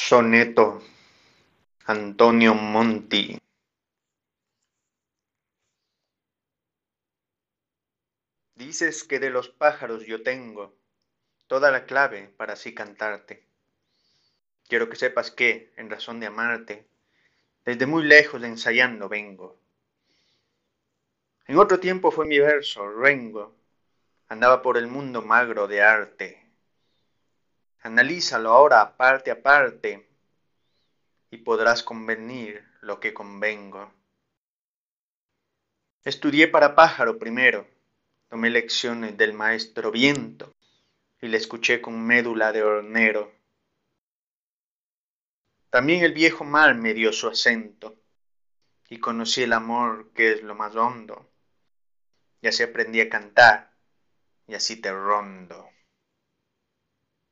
Soneto Antonio Monti Dices que de los pájaros yo tengo toda la clave para así cantarte. Quiero que sepas que, en razón de amarte, desde muy lejos ensayando vengo. En otro tiempo fue mi verso, rengo, andaba por el mundo magro de arte Analízalo ahora parte a parte y podrás convenir lo que convengo. Estudié para pájaro primero, tomé lecciones del maestro viento y le escuché con médula de hornero. También el viejo mar me dio su acento y conocí el amor que es lo más hondo. Y así aprendí a cantar y así te rondo.